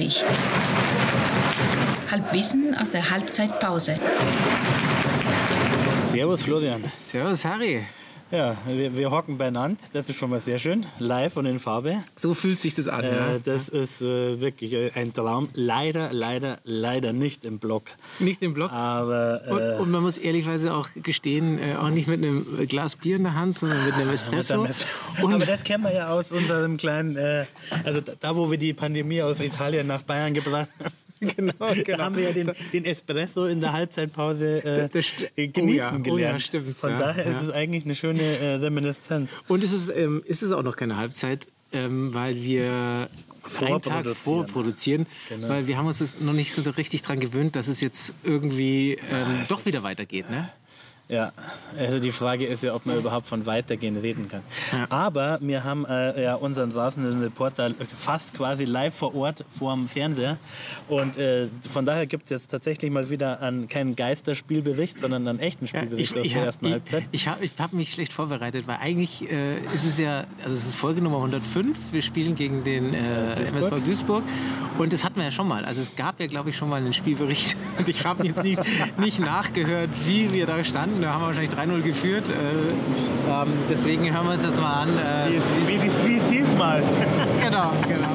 9.30 Halbwissen aus der Halbzeitpause. Servus Florian. Servus Harry. Ja, wir, wir hocken beieinander, das ist schon mal sehr schön. Live und in Farbe. So fühlt sich das an. Äh, ja. das ist äh, wirklich ein Traum. Leider, leider, leider nicht im Block. Nicht im Block. Aber äh, Und, und man muss ehrlicherweise auch gestehen, äh, auch nicht mit einem Glas Bier in der Hand, sondern mit einem Espresso. aber Und das kennen wir ja aus unserem kleinen, äh, also da, wo wir die Pandemie aus Italien nach Bayern gebracht haben. genau, Da genau. haben wir ja den, den Espresso in der Halbzeitpause äh, Das st- äh, genießen oh ja, oh gelernt. ja, stimmt, Von ja, daher ja. ist es eigentlich eine schöne äh, Reminiszenz. Und es ist, ähm, ist es auch noch keine Halbzeit, ähm, weil wir einen Tag Vorproduzieren. Genau. weil wir haben uns das noch nicht so richtig dran gewöhnt, dass es jetzt irgendwie ähm, doch wieder weitergeht. Ne? Ja, also die Frage ist ja, ob man überhaupt von weitergehen reden kann. Aber wir haben äh, ja unseren rasenden Reporter fast quasi live vor Ort vorm Fernseher. Und äh, von daher gibt es jetzt tatsächlich mal wieder an keinen Geisterspielbericht, sondern einen echten Ja, Spielbericht ich aus ich der habe ersten ich, Halbzeit. ich hab, ich hab mich schlecht vorbereitet, weil eigentlich äh, ist es ja, also es ist Folge Nummer 105. Wir spielen gegen den äh, Duisburg. MSV Duisburg und das hatten wir ja schon mal. Also es gab ja, glaube ich, schon mal einen Spielbericht und ich habe jetzt nicht, nicht nachgehört, wie wir da standen. Da haben wir wahrscheinlich 3-0 geführt. Äh, ähm, deswegen hören wir uns jetzt mal an. Äh, Wie ist, wie ist diesmal? genau, genau.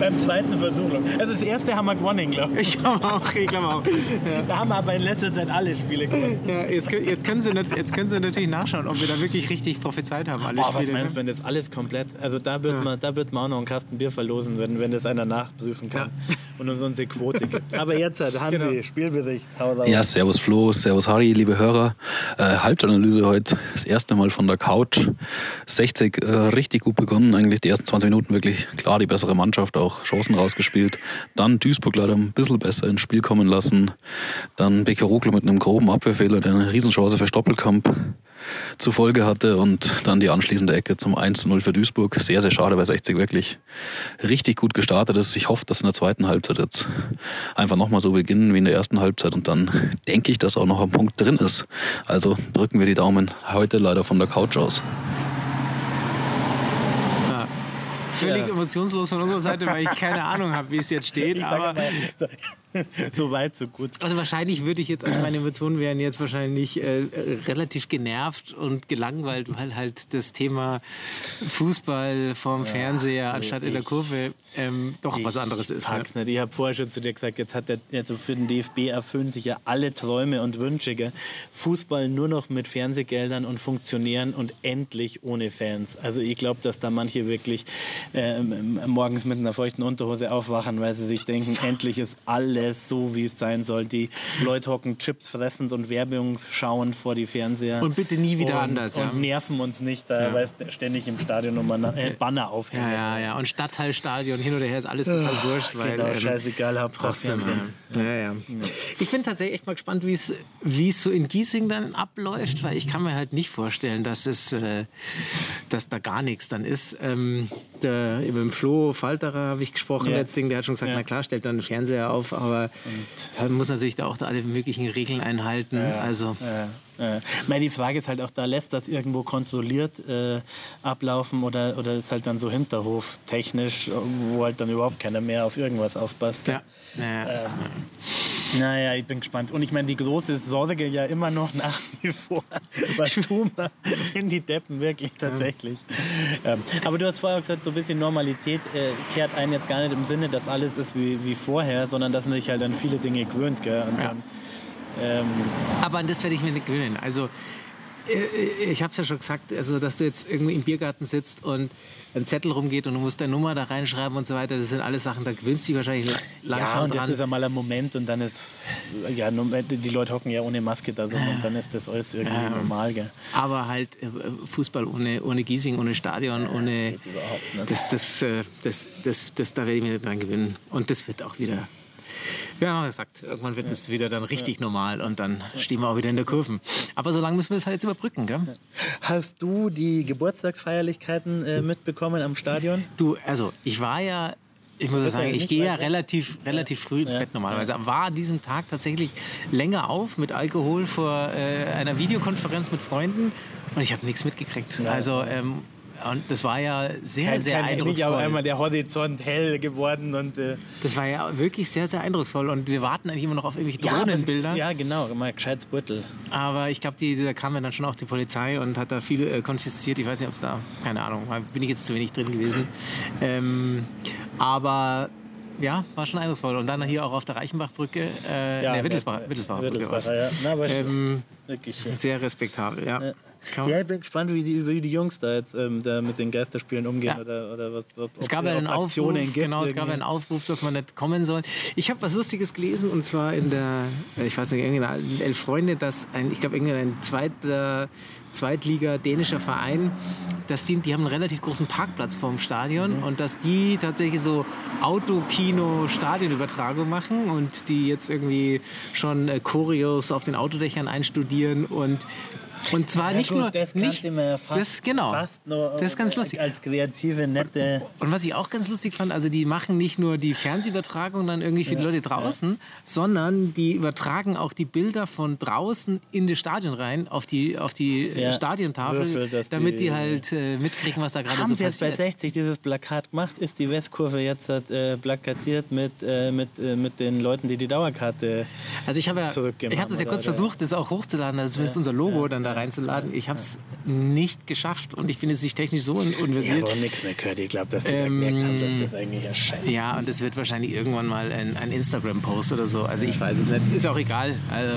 Beim zweiten Versuch. Also das erste haben wir gewonnen, glaube ich. Ich glaube auch, ich glaube auch. Da haben wir aber in letzter Zeit alle Spiele gewonnen. Ja, jetzt, können- jetzt, können Sie, jetzt können Sie natürlich nachschauen, ob wir da wirklich richtig prophezeit haben. Alle Boah, was Spiele, meinst du, ne? wenn das alles komplett, also da wird, man, da wird man auch noch einen Kasten Bier verlosen, wenn, wenn das einer nachprüfen kann und uns unsere Quote gibt. Aber jetzt hat Hansi, Genau. Spielbericht. Ja, servus Flo, servus Harry, liebe Hörer. Äh, Halbzeitanalyse heute, das erste Mal von der Couch. 60 äh, richtig gut begonnen, eigentlich die ersten 20 Minuten wirklich klar die bessere Mannschaft, auch Chancen rausgespielt. Dann Duisburg leider ein bisschen besser ins Spiel kommen lassen. Dann Bekeroglu mit einem groben Abwehrfehler, der eine Riesenchance für Stoppelkamp zur Folge hatte und dann die anschließende Ecke zum 1-0 für Duisburg. Sehr, sehr schade, weil 60 wirklich richtig gut gestartet ist. Ich hoffe, dass in der zweiten Halbzeit jetzt einfach nochmal so beginnen wie in der ersten Halbzeit und dann denke ich, dass auch noch ein Punkt drin ist. Also drücken wir die Daumen heute leider von der Couch aus. Ja. Völlig Ja. emotionslos von unserer Seite, weil ich keine Ahnung habe, wie es jetzt steht. Ich sage Aber mal, so, so weit, so gut. also wahrscheinlich würde ich jetzt, also meine Emotionen wären jetzt wahrscheinlich äh, relativ genervt und gelangweilt, weil halt das Thema Fußball vorm Fernseher anstatt in der Kurve ähm, doch was anderes ist. Ne? Pack's nicht. Ich habe vorher schon zu dir gesagt, jetzt hat der, also für den DFB erfüllen sich ja alle Träume und Wünsche. Gell? Fußball nur noch mit Fernsehgeldern und Funktionären und endlich ohne Fans. Also ich glaube, dass da manche wirklich ähm, morgens mit einer feuchten Unterhose aufwachen, weil sie sich denken, endlich ist alles so, wie es sein soll. Die Leute hocken Chips fressend und Werbung schauen vor die Fernseher. Und bitte nie wieder und, anders, ja. Und nerven uns nicht, da, Ja. weil ständig im Stadion nochmal äh, Banner aufhängen. Ja, ja, ja. Und Stadtteilstadion hin oder her ist alles total wurscht. Weil, Genau, ähm, scheißegal, Hauptsache Trotzdem. Ja. Ja, ja. Ich bin tatsächlich echt mal gespannt, wie es so in Giesing dann abläuft, weil ich kann mir halt nicht vorstellen, dass es äh, dass da gar nichts dann ist. Ähm, der, mit dem Flo Falterer habe ich gesprochen Ja. letztens, der hat schon gesagt, Ja. na klar, stellt dann den Fernseher auf, aber man muss natürlich da auch da alle möglichen Regeln einhalten. Also Ja, ja. Meine, die Frage ist halt auch, da lässt das irgendwo kontrolliert äh, ablaufen oder, oder ist halt dann so Hinterhof technisch, wo halt dann überhaupt keiner mehr auf irgendwas aufpasst. ja. Ja, Ähm, Naja, ich bin gespannt. Und ich meine, die große Sorge ja immer noch nach wie vor, was tun wir in die Deppen wirklich tatsächlich. Ähm, aber du hast vorher gesagt, so ein bisschen Normalität äh, kehrt einen jetzt gar nicht im Sinne, dass alles ist wie, wie vorher, sondern dass man sich halt an viele Dinge gewöhnt. Gell? Und Ja. dann, ähm, Aber an das werde ich mir nicht gewöhnen. Also äh, ich habe es ja schon gesagt, also dass du jetzt irgendwie im Biergarten sitzt und ein Zettel rumgeht und du musst deine Nummer da reinschreiben und so weiter, das sind alles Sachen, da gewöhnst du dich wahrscheinlich langsam ja, und das dran. ist einmal ein Moment und dann ist, ja, die Leute hocken ja ohne Maske da so und dann ist das alles irgendwie Ja. normal. Gell? Aber halt äh, Fußball ohne, ohne Giesing, ohne Stadion, ohne. Das, das, äh, das, das, das, da werde ich mir nicht dran gewöhnen. Und das wird auch wieder. Wir haben ja gesagt, irgendwann wird es wieder dann richtig normal und dann stehen wir auch wieder in der Kurve. Aber so lange müssen wir das halt jetzt überbrücken, gell? Hast du die Geburtstagsfeierlichkeiten äh, mitbekommen am Stadion? Du, also ich war ja, ich muss sagen, ich gehe ja relativ, relativ früh ins. Bett normalerweise. War an diesem Tag tatsächlich länger auf mit Alkohol vor äh, einer Videokonferenz mit Freunden und ich habe nichts mitgekriegt. Also ähm, Und das war ja sehr, Kein, sehr kein eindrucksvoll. aber einmal der Horizont hell geworden und äh, Das war ja wirklich sehr, sehr eindrucksvoll. Und wir warten eigentlich immer noch auf irgendwelche ja, Drohnenbilder. Ja, genau, mal gescheites Beutel. Aber ich glaube, da kam ja dann schon auch die Polizei und hat da viel äh, konfisziert. Ich weiß nicht, ob es da, keine Ahnung, da bin ich jetzt zu wenig drin gewesen. Ähm, aber ja, war schon eindrucksvoll. Und dann hier auch auf der Reichenbachbrücke, äh, Ja, nee, Wittelsbach, der- Wittelsbacher Brücke. Wittelsbacher, ja. Na, Ähm, wirklich schön. sehr respektabel, ja. Ja. Ja, ich bin gespannt, wie die, wie die Jungs da jetzt ähm, da mit den Geisterspielen umgehen Ja. oder, oder was, ob Es gab ob ja einen Aufruf, gibt. genau, es gab einen Aufruf, dass man nicht kommen soll. Ich habe was Lustiges gelesen und zwar in der, ich weiß nicht, irgendein Elf Freunde, dass ein, ich glaube, irgendein zweiter, Zweitliga dänischer Verein, dass die, die haben einen relativ großen Parkplatz vorm Stadion Mhm. und dass die tatsächlich so Autokino-Stadionübertragung machen und die jetzt irgendwie schon äh, Choreos auf den Autodächern einstudieren und und zwar Ja, nicht gut, nur das nicht man ja fast, das genau fast nur das ist ganz lustig als kreative, nette... und was ich auch ganz lustig fand, also die machen nicht nur die Fernsehübertragung dann irgendwie für die Leute draußen, sondern die übertragen auch die Bilder von draußen in das Stadion rein, auf die, auf die äh, Ja, Stadiontafel, Würfel, damit die, die- halt äh, mitkriegen, was da gerade Haben so sie jetzt bei passiert. 60 dieses Plakat gemacht? Ist die Westkurve jetzt äh, plakatiert mit, äh, mit, äh, mit den Leuten, die die Dauerkarte... Also ich habe ja, ich habe das ja haben, kurz oder? versucht, das auch hochzuladen, also zumindest unser Logo dann da reinzuladen. Ich habe es nicht geschafft und ich bin jetzt nicht technisch so un- Ich habe unversiert. auch nichts mehr gehört. Ich glaube, dass die Ähm, gemerkt haben, dass das eigentlich erscheint. Ja, und es wird wahrscheinlich irgendwann mal ein, ein Instagram-Post oder so. Also ich weiß es nicht. Ist auch egal. Also,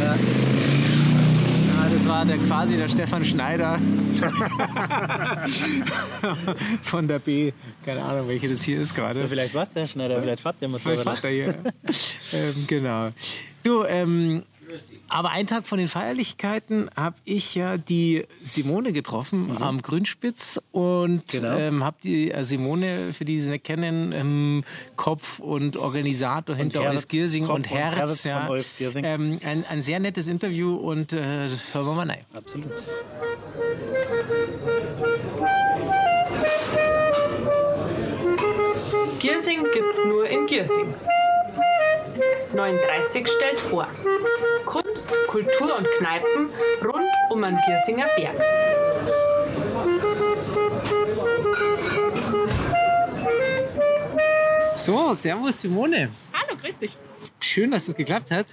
ja. Ja, das war der, quasi der Stefan Schneider von der B. Keine Ahnung, welche das hier ist gerade. Vielleicht war es der Schneider, vielleicht fährt der Motorrad. Vater hier. ähm, genau. Du, ähm, aber einen Tag von den Feierlichkeiten habe ich ja die Simone getroffen am Grünspitz und Mhm. Genau. ähm, habe die äh, Simone, für die sie nicht kennen, ähm, Kopf und Organisator hinter Herz, Euskirchen und und Herz. Herz von ja. Ähm, ein, ein sehr nettes Interview und äh, hören wir mal rein. Absolut. Giersing gibt's nur in Giersing. 39 stellt vor. Kunst, Kultur und Kneipen rund um den Giersinger Berg. So, Servus Simone. Hallo, grüß dich. Schön, dass es geklappt hat.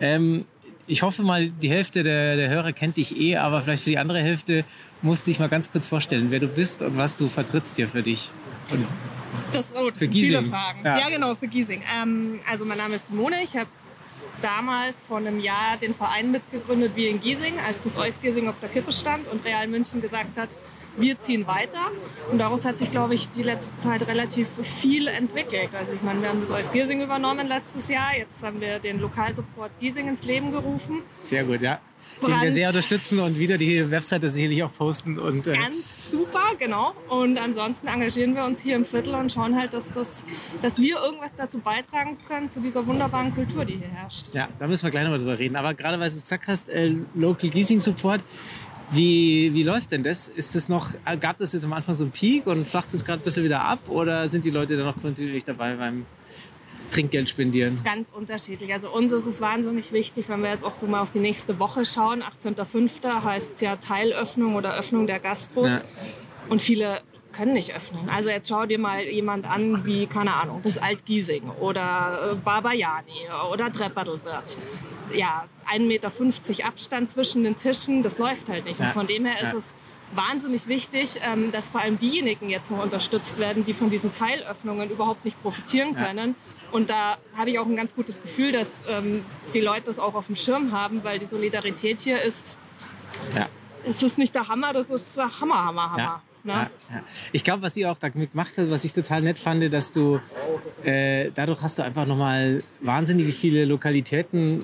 Ähm, ich hoffe mal, die Hälfte der, der Hörer kennt dich eh, aber vielleicht für die andere Hälfte musst du dich mal ganz kurz vorstellen, wer du bist und was du vertrittst hier für dich. Und Das, oh, das Für sind viele Giesing. Fragen. Ja. Ja. genau, für Giesing. Ähm, also mein Name ist Simone. Ich habe damals vor einem Jahr den Verein mitgegründet wie in Giesing, als das Euskirchen auf der Kippe stand und Real München gesagt hat, wir ziehen weiter. Und daraus hat sich, glaube ich, die letzte Zeit relativ viel entwickelt. Also ich meine, wir haben das Euskirchen übernommen letztes Jahr. Jetzt haben wir den Lokalsupport Giesing ins Leben gerufen. sehr gut, ja. Den wir sehr unterstützen und wieder die Webseite sicherlich auch posten. Und, äh, Ganz super, genau. Und ansonsten engagieren wir uns hier im Viertel und schauen halt, dass, das, dass wir irgendwas dazu beitragen können, zu dieser wunderbaren Kultur, die hier herrscht. ja, da müssen wir gleich nochmal drüber reden. Aber gerade weil du gesagt hast, äh, Local Leasing Support, wie, wie läuft denn das? Ist es noch, äh, gab das jetzt am Anfang so einen Peak und flacht es gerade ein bisschen wieder ab oder sind die Leute da noch kontinuierlich dabei beim Trinkgeld spendieren? Ganz unterschiedlich. Also uns ist es wahnsinnig wichtig, wenn wir jetzt auch so mal auf die nächste Woche schauen. 18.05. heißt es ja Teilöffnung oder Öffnung der Gastros. Ja. Und viele können nicht öffnen. Also jetzt schau dir mal jemand an wie, keine Ahnung, das Altgiesing oder äh, Barbayani oder Trepperdelwirt. Ja, 1,50 Meter Abstand zwischen den Tischen, das läuft halt nicht. Ja. Und von dem her ist Ja. es wahnsinnig wichtig, ähm, dass vor allem diejenigen jetzt noch unterstützt werden, die von diesen Teilöffnungen überhaupt nicht profitieren Ja. können. Und da habe ich auch ein ganz gutes Gefühl, dass ähm, die Leute das auch auf dem Schirm haben, weil die Solidarität hier ist, Ja. es ist nicht der Hammer, das ist der Hammer, Hammer, Hammer. Ja. Ne? Ja, ja. Ich glaube, was ihr auch da gemacht habt, was ich total nett fand, dass du äh, dadurch hast du einfach nochmal wahnsinnig viele Lokalitäten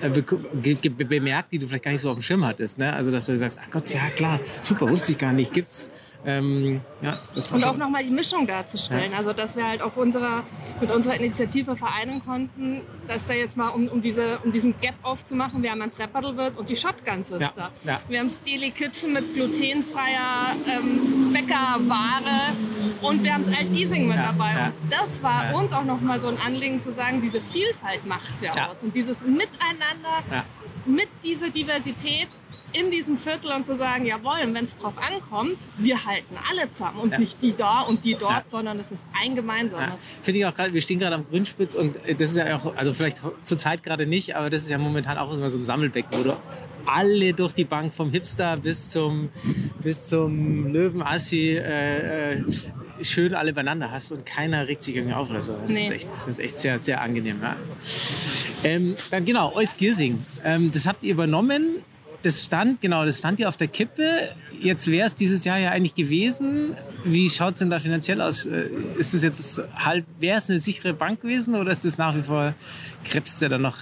bemerkt, die du vielleicht gar nicht so auf dem Schirm hattest. Ne? Also dass du sagst, ach Gott, ja klar, super, wusste ich gar nicht, gibt's. Ähm, ja, das war Und auch nochmal die Mischung darzustellen. Also, dass wir halt auf unserer, mit unserer Initiative vereinen konnten, dass da jetzt mal, um, um, diese, um diesen Gap aufzumachen, wir haben ein Trepperdelwirt und die Shotguns ist Ja, da. ja. Wir haben Steely Kitchen mit glutenfreier ähm, Bäckerware und wir haben das Alt-Giesing mit Ja, dabei. ja. Und das war Ja. uns auch nochmal so ein Anliegen zu sagen, diese Vielfalt macht es ja, Ja. aus. Und dieses Miteinander Ja. mit dieser Diversität in diesem Viertel und zu sagen, jawohl, wenn es drauf ankommt, wir halten alle zusammen und nicht die da und die dort, Ja. sondern es ist ein gemeinsames. Ja, Finde ich auch gerade, wir stehen gerade am Grünspitz und äh, das ist ja auch, also vielleicht zur Zeit gerade nicht, aber das ist ja momentan auch immer so ein Sammelbecken, wo du alle durch die Bank vom Hipster bis zum, bis zum Löwenassi äh, äh, schön alle beieinander hast und keiner regt sich irgendwie auf oder so. Das, Nee. ist, echt, das ist echt sehr, sehr angenehm. Ja. Ähm, dann genau, Euskirchen. Ähm, das habt ihr übernommen. Das stand, genau, das stand ja auf der Kippe. Jetzt wäre es dieses Jahr ja eigentlich gewesen. Wie schaut es denn da finanziell aus? Äh, Ist das jetzt halb, wäre es eine sichere Bank gewesen oder ist das nach wie vor, krebst der da noch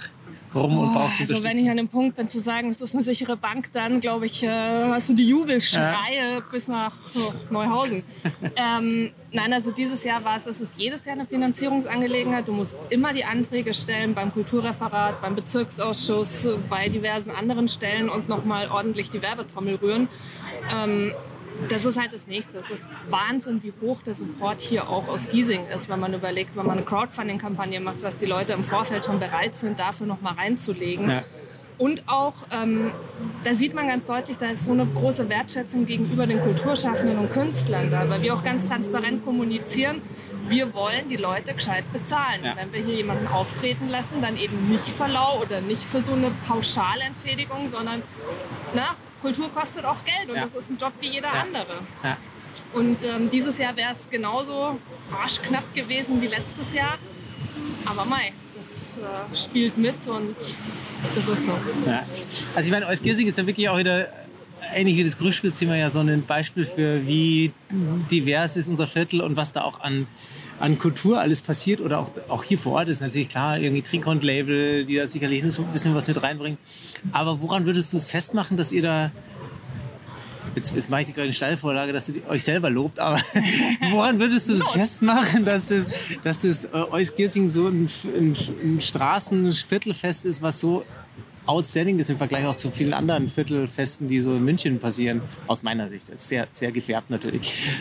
rum und Boah, braucht also wenn ich an dem Punkt bin zu sagen, es ist eine sichere Bank, dann glaube ich, äh, hast du die Jubelschreie bis nach so, Neuhausen. ähm, nein, also dieses Jahr war es, es ist jedes Jahr eine Finanzierungsangelegenheit. Du musst immer die Anträge stellen beim Kulturreferat, beim Bezirksausschuss, bei diversen anderen Stellen und nochmal ordentlich die Werbetrommel rühren. Ähm, das ist halt das Nächste. Es ist Wahnsinn, wie hoch der Support hier auch aus Giesing ist, wenn man überlegt, wenn man eine Crowdfunding-Kampagne macht, was die Leute im Vorfeld schon bereit sind, dafür nochmal reinzulegen. Ja. Und auch, ähm, da sieht man ganz deutlich, da ist so eine große Wertschätzung gegenüber den Kulturschaffenden und Künstlern da, weil wir auch ganz transparent kommunizieren, wir wollen die Leute gescheit bezahlen. Ja. Wenn wir hier jemanden auftreten lassen, dann eben nicht für lau oder nicht für so eine Pauschalentschädigung, sondern na, Kultur kostet auch Geld und Ja. das ist ein Job wie jeder Ja. andere. Ja. Und ähm, dieses Jahr wäre es genauso arschknapp gewesen wie letztes Jahr. Aber mei, das äh, spielt mit und das ist so. Also ich meine, Euskirchen ist ja wirklich auch wieder ähnlich wie das Grüßspielzimmer ja so ein Beispiel für wie divers ist unser Viertel und was da auch an, an Kultur alles passiert oder auch, auch hier vor Ort ist natürlich klar, irgendwie Trinkond-Label, die da sicherlich ein bisschen was mit reinbringen. Aber woran würdest du es festmachen, dass ihr da Jetzt, jetzt mache ich dir gerade eine Steilvorlage, dass ihr euch selber lobt, aber woran würdest du das festmachen, dass das, dass das äh, Euskirchen so ein, ein, ein Straßenviertelfest ist, was so outstanding ist im Vergleich auch zu vielen anderen Viertelfesten, die so in München passieren, aus meiner Sicht. Das ist sehr, sehr gefärbt natürlich.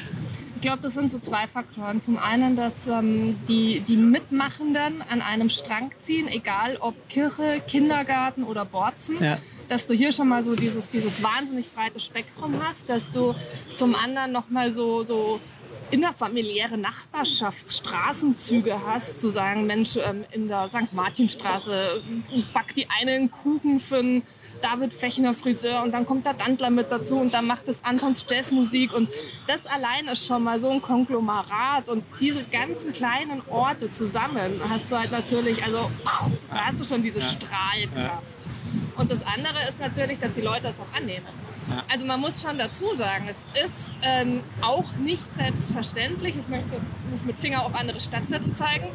Ich glaube, das sind so zwei Faktoren. Zum einen, dass ähm, die, die Mitmachenden an einem Strang ziehen, egal ob Kirche, Kindergarten oder Borzen. Ja. Dass du hier schon mal so dieses, dieses wahnsinnig breite Spektrum hast, dass du zum anderen nochmal so, so innerfamiliäre Nachbarschaftsstraßenzüge hast, zu sagen, Mensch, ähm, in der St. Martinstraße backt die eine einen Kuchen für einen David Fechner Friseur und dann kommt der Dandler mit dazu und dann macht es Antons Jazzmusik und das allein ist schon mal so ein Konglomerat und diese ganzen kleinen Orte zusammen hast du halt natürlich, also da hast du schon diese Strahlkraft. Und das andere ist natürlich, dass die Leute das auch annehmen. Also man muss schon dazu sagen, es ist ähm, auch nicht selbstverständlich. Ich möchte jetzt nicht mit Finger auf andere Stadtviertel zeigen,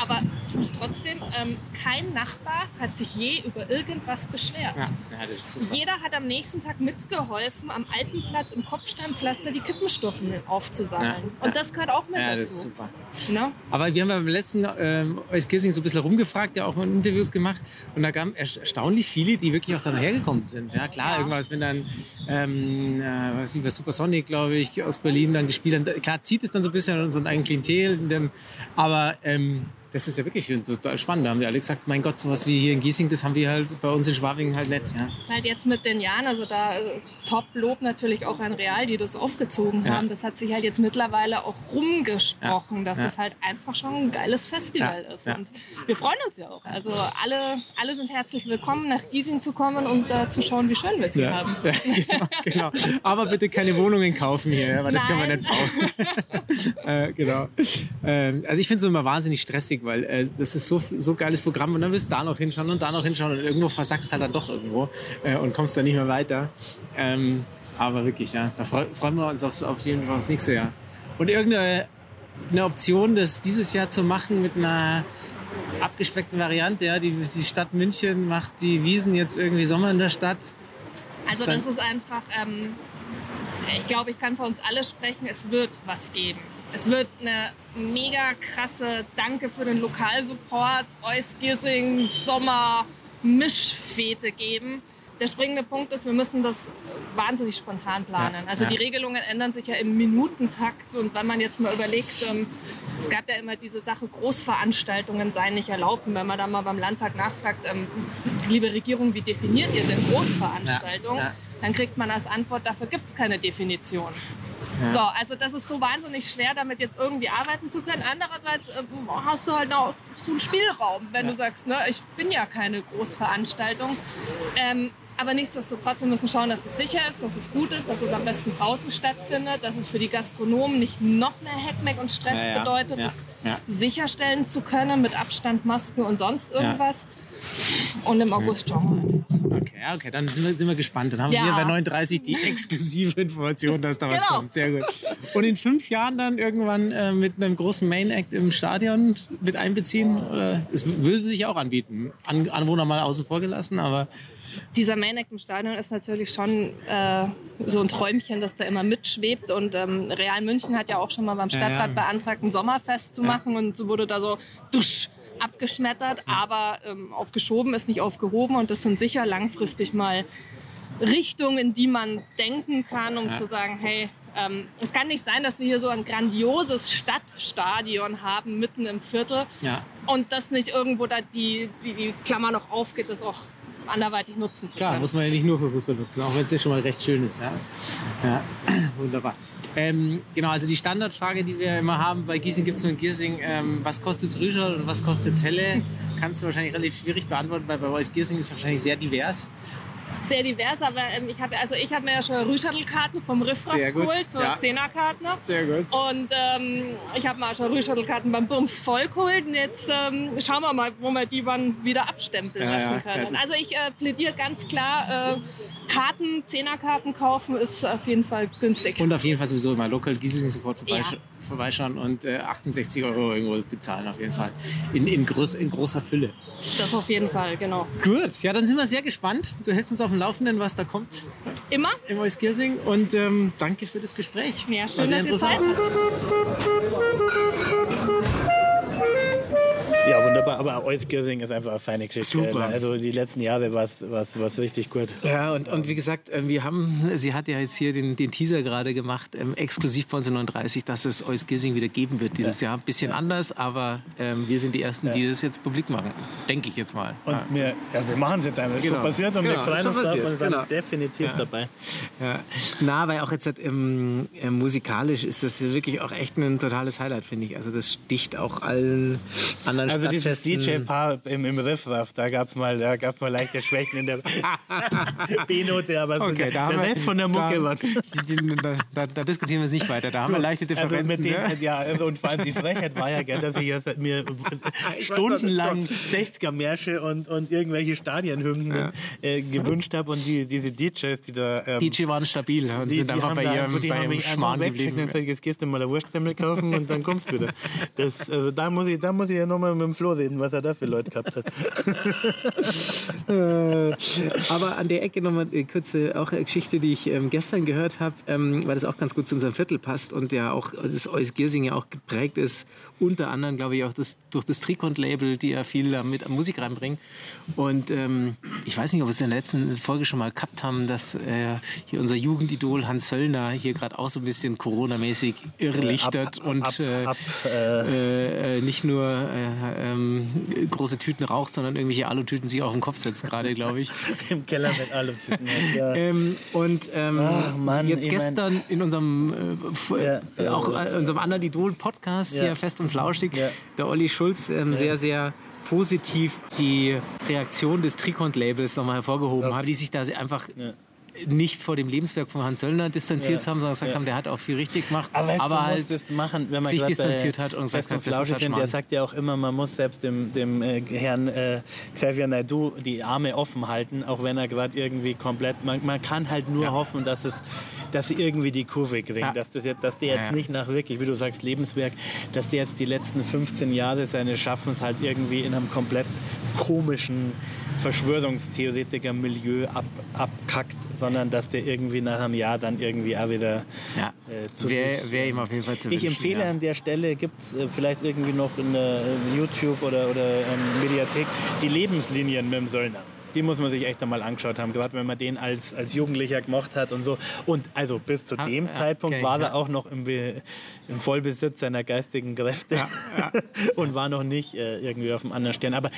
aber es trotzdem. Ähm, kein Nachbar hat sich je über irgendwas beschwert. Ja, ja das ist super. Jeder hat am nächsten Tag mitgeholfen, am Altenplatz im Kopfsteinpflaster die Kippenstufen aufzusammeln. Ja, Und das gehört auch mit Ja, dazu. das ist super. Ne? Aber wir haben beim letzten ähm, Euskirchen so ein bisschen rumgefragt, ja auch in Interviews gemacht. Und da kamen erst- erstaunlich viele, die wirklich auch dann hergekommen sind. Ja klar, irgendwas, wenn dann, ähm, äh, was wie Supersonic, glaube ich, aus Berlin dann gespielt haben. Klar zieht es dann so ein bisschen so ein eigenes Klientel. dem- Aber ähm, das ist ja wirklich total spannend. Da haben wir alle gesagt, mein Gott, sowas wie hier in Giesing, das haben wir halt bei uns in Schwabing halt nicht. Ja. ist halt jetzt mit den Jahren, also da äh, Top-Lob natürlich auch an Real, die das aufgezogen Ja. haben. Das hat sich halt jetzt mittlerweile auch rumgesprochen, dass Ja. es halt einfach schon ein geiles Festival ist. Und wir freuen uns ja auch. Also alle, alle sind herzlich willkommen, nach Giesing zu kommen und äh, zu schauen, wie schön wir es hier haben. Genau, genau. Aber bitte keine Wohnungen kaufen hier, weil das können wir Nein. nicht brauchen. äh, genau. Ähm, also ich finde es immer wahnsinnig stressig, weil äh, das ist so so geiles Programm und dann willst du da noch hinschauen und da noch hinschauen und irgendwo versackst halt dann doch irgendwo äh, und kommst dann nicht mehr weiter. Ähm, aber wirklich, ja, da freu, freuen wir uns auf, auf jeden Fall aufs nächste Jahr. Und irgendeine eine Option, das dieses Jahr zu machen mit einer abgespeckten Variante, ja, die, die Stadt München macht die Wiesen jetzt irgendwie Sommer in der Stadt. Also das ist einfach, ähm, ich glaube, ich kann für uns alle sprechen, es wird was geben. Es wird eine mega krasse Danke für den Lokalsupport, Euskissing, Sommer, Mischfete geben, der springende Punkt ist, wir müssen das wahnsinnig spontan planen. Ja, also ja. die Regelungen ändern sich ja im Minutentakt und wenn man jetzt mal überlegt, ähm, es gab ja immer diese Sache, Großveranstaltungen seien nicht erlaubt. Und wenn man da mal beim Landtag nachfragt, ähm, liebe Regierung, wie definiert ihr denn Großveranstaltung? Ja, ja. Dann kriegt man als Antwort, dafür gibt es keine Definition. So, also das ist so wahnsinnig schwer, damit jetzt irgendwie arbeiten zu können. Andererseits ähm, hast du halt auch so einen Spielraum, wenn du sagst, ne, ich bin ja keine Großveranstaltung. Ähm, aber nichtsdestotrotz, wir müssen schauen, dass es sicher ist, dass es gut ist, dass es am besten draußen stattfindet, dass es für die Gastronomen nicht noch mehr Heckmeck und Stress Ja, ja. bedeutet, Ja, das ja. sicherstellen zu können mit Abstand, Masken und sonst irgendwas. Und im August schauen wir einfach. Okay, ja, okay, dann sind wir, sind wir gespannt. Dann haben wir Ja. hier bei 39 die exklusive Information, dass da was Genau. kommt. Sehr gut. Und in fünf Jahren dann irgendwann äh, mit einem großen Main Act im Stadion mit einbeziehen? Oder? Es würde sich auch anbieten. An, Anwohner mal außen vor gelassen, aber dieser Main Act im Stadion ist natürlich schon äh, so ein Träumchen, das da immer mitschwebt. Und ähm, Real München hat ja auch schon mal beim Ja, Stadtrat ja. beantragt, ein Sommerfest zu Ja. machen und so wurde da so dusch, abgeschmettert, aber ähm, aufgeschoben ist nicht aufgehoben und das sind sicher langfristig mal Richtungen, in die man denken kann, um Ja. zu sagen, hey, ähm, es kann nicht sein, dass wir hier so ein grandioses Stadtstadion haben mitten im Viertel ja. und das nicht irgendwo da die, die, die Klammer noch aufgeht, das auch anderweitig nutzen zu Klar, können. muss man ja nicht nur für Fußball nutzen, auch wenn es ja schon mal recht schön ist. Ja, ja. wunderbar. Ähm, genau, also die Standardfrage, die wir immer haben bei Giesing, gibt es nur in Giesing, ähm, was kostet Rüschel und was kostet Helle? Kannst du wahrscheinlich relativ schwierig beantworten, weil bei euch Giesing ist wahrscheinlich sehr divers. Sehr divers, aber ähm, ich habe also ich habe mir ja schon Rühschattelkarten vom Riffraff geholt, so ja. Zehnerkarten. Sehr gut. Und ähm, ich habe mir auch schon Rühschattelkarten beim Bums voll geholt. Und jetzt ähm, schauen wir mal, wo wir die wann wieder abstempeln Ja, lassen ja, können. ja, also ich äh, plädiere ganz klar, äh, Karten, Zehnerkarten kaufen ist auf jeden Fall günstig. Und auf jeden Fall sowieso immer Local Giesing sofort vorbeisch Ja. vorbeischauen und äh, 1860 Euro irgendwo bezahlen auf jeden Fall. In, in, groß, in großer Fülle. Das auf jeden Fall, genau. Gut, ja, dann sind wir sehr gespannt. Du hältst uns auf dem Laufenden, was da kommt Immer? im Euskirchen. Und ähm, danke für das Gespräch. Ja, schön, dass ihr Zeit habt. Ja, wunderbar. Aber Euskirchen ist einfach eine feine Geschichte. Super. Also die letzten Jahre war es richtig gut. Ja, und, und wie gesagt, äh, wir haben, sie hat ja jetzt hier den, den Teaser gerade gemacht, ähm, exklusiv bei uns in 39, dass es Euskirchen wieder geben wird dieses Jahr. Ein bisschen anders, aber ähm, wir sind die Ersten, die das jetzt publik machen. Denke ich jetzt mal. Und ja. wir, ja, wir machen es jetzt einfach. Ist Genau. schon passiert und Genau, wir freuen uns drauf und sind genau. definitiv Ja. dabei. Ja. Na, weil auch jetzt ähm, äh, musikalisch ist das wirklich auch echt ein totales Highlight, finde ich. Also das sticht auch allen anderen Also dieses Stadtfesten- DJ-Paar im, im Riffraff, da gab es mal, da gab's mal leichte Schwächen in der B-Note, aber Okay, da der Rest von der Mucke war... da, da, da diskutieren wir es nicht weiter. Da haben wir leichte Also Differenzen. mit dem, ne? ja, also und vor allem die Frechheit war ja, gell, dass ich jetzt mir stundenlang 60er-Märsche und, und irgendwelche Stadionhymnen Ja. äh, gewünscht habe und die, diese DJs, die da... Ähm, DJ waren stabil und sind einfach bei da- ihrem, die bei ihrem Schmarrn geblieben. gesagt, jetzt gehst du mal eine Wurstsemmel kaufen und dann kommst du wieder. Das, also da muss ich, da muss ich ja nochmal mit dem Flo reden, was er da für Leute gehabt hat. Äh, aber an der Ecke nochmal eine kurze auch eine Geschichte, die ich ähm, gestern gehört habe, ähm, weil das auch ganz gut zu unserem Viertel passt und ja auch das Euskirchen ja auch geprägt ist, unter anderem glaube ich auch das, durch das Trikont-Label, die ja viel da mit Musik reinbringen. Und ähm, ich weiß nicht, ob wir es in der letzten Folge schon mal gehabt haben, dass äh, hier unser Jugendidol Hans Söllner hier gerade auch so ein bisschen Corona-mäßig irrlichtert Äh, Ab- und ab- äh, ab, äh, äh, nicht nur äh, ähm, große Tüten raucht, sondern irgendwelche Alutüten sich auf den Kopf setzt gerade, glaube ich. Im Keller mit allem. Ja. Ähm, und ähm, Ach, Mann, jetzt ich mein- gestern in unserem äh, Ja, äh, auch äh, unserem anderen Idol-Podcast Ja. hier fest und flauschig, der Olli Schulz ähm, sehr, sehr positiv die Reaktion des Trikont-Labels nochmal hervorgehoben hat, die sich da einfach Ja. Nicht vor dem Lebenswerk von Hans Söllner distanziert Ja. haben, sondern gesagt Ja. haben, der hat auch viel richtig gemacht, Aber, weißt, aber halt machen, wenn man sich distanziert hat und gesagt hat, das ist halt der sagt ja auch immer, man muss selbst dem, dem äh, Herrn äh, Xavier Naidoo die Arme offen halten, auch wenn er gerade irgendwie komplett, man, man kann halt nur Ja. hoffen, dass es dass sie irgendwie die Kurve kriegen, Ja. dass, das jetzt, dass der jetzt Ja. nicht nach wirklich, wie du sagst, Lebenswerk, dass der jetzt die letzten 15 Jahre seines Schaffens halt irgendwie in einem komplett komischen Verschwörungstheoretiker-Milieu ab, abkackt, sondern dass der irgendwie nach einem Jahr dann irgendwie auch wieder ja, äh, zu wäre wär ihm auf jeden Fall zu ich wünschen, empfehle ja. an der Stelle, gibt es äh, vielleicht irgendwie noch in äh, YouTube oder, oder ähm, Mediathek die Lebenslinien mit dem Söllner. die muss man sich echt einmal angeschaut haben, gerade wenn man den als, als Jugendlicher gemacht hat und so. Und also bis zu Ah, dem ja, Zeitpunkt okay, war ja. er auch noch im, Be im Vollbesitz seiner geistigen Kräfte und war noch nicht äh, irgendwie auf einem anderen Stern. Aber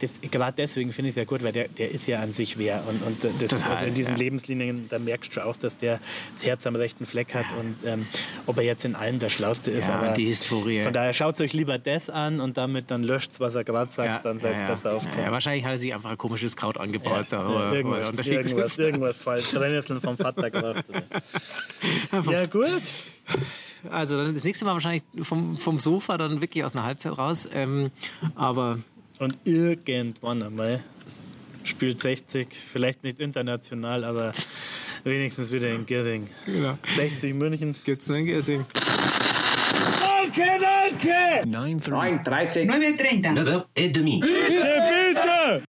das, gerade deswegen finde ich es ja gut, weil der, der ist ja an sich wer. Und, und das, Total, also in diesen ja. Lebenslinien, da merkst du auch, dass der das Herz am rechten Fleck hat. Und ähm, ob er jetzt in allem der Schlauste ist. Ja, aber die Historie. Von daher schaut euch lieber das an und damit dann löscht was er gerade sagt, dann seid ihr ja, besser aufgekommen. ja, wahrscheinlich hat er sich einfach ein komisches Kraut angebaut, da, Ja, er irgendwas, irgendwas, irgendwas falsch. Brennnesseln vom Vater gemacht. ja, gut. Also dann das nächste Mal wahrscheinlich vom, vom Sofa dann wirklich aus einer Halbzeit raus. Ähm, aber Und irgendwann einmal spielt 60, vielleicht nicht international, aber wenigstens wieder in Girding. genau. 60 München. gibt's einen Gesing. Danke, danke! 9.30. 9.30. 9h30. 9h30. Bitte,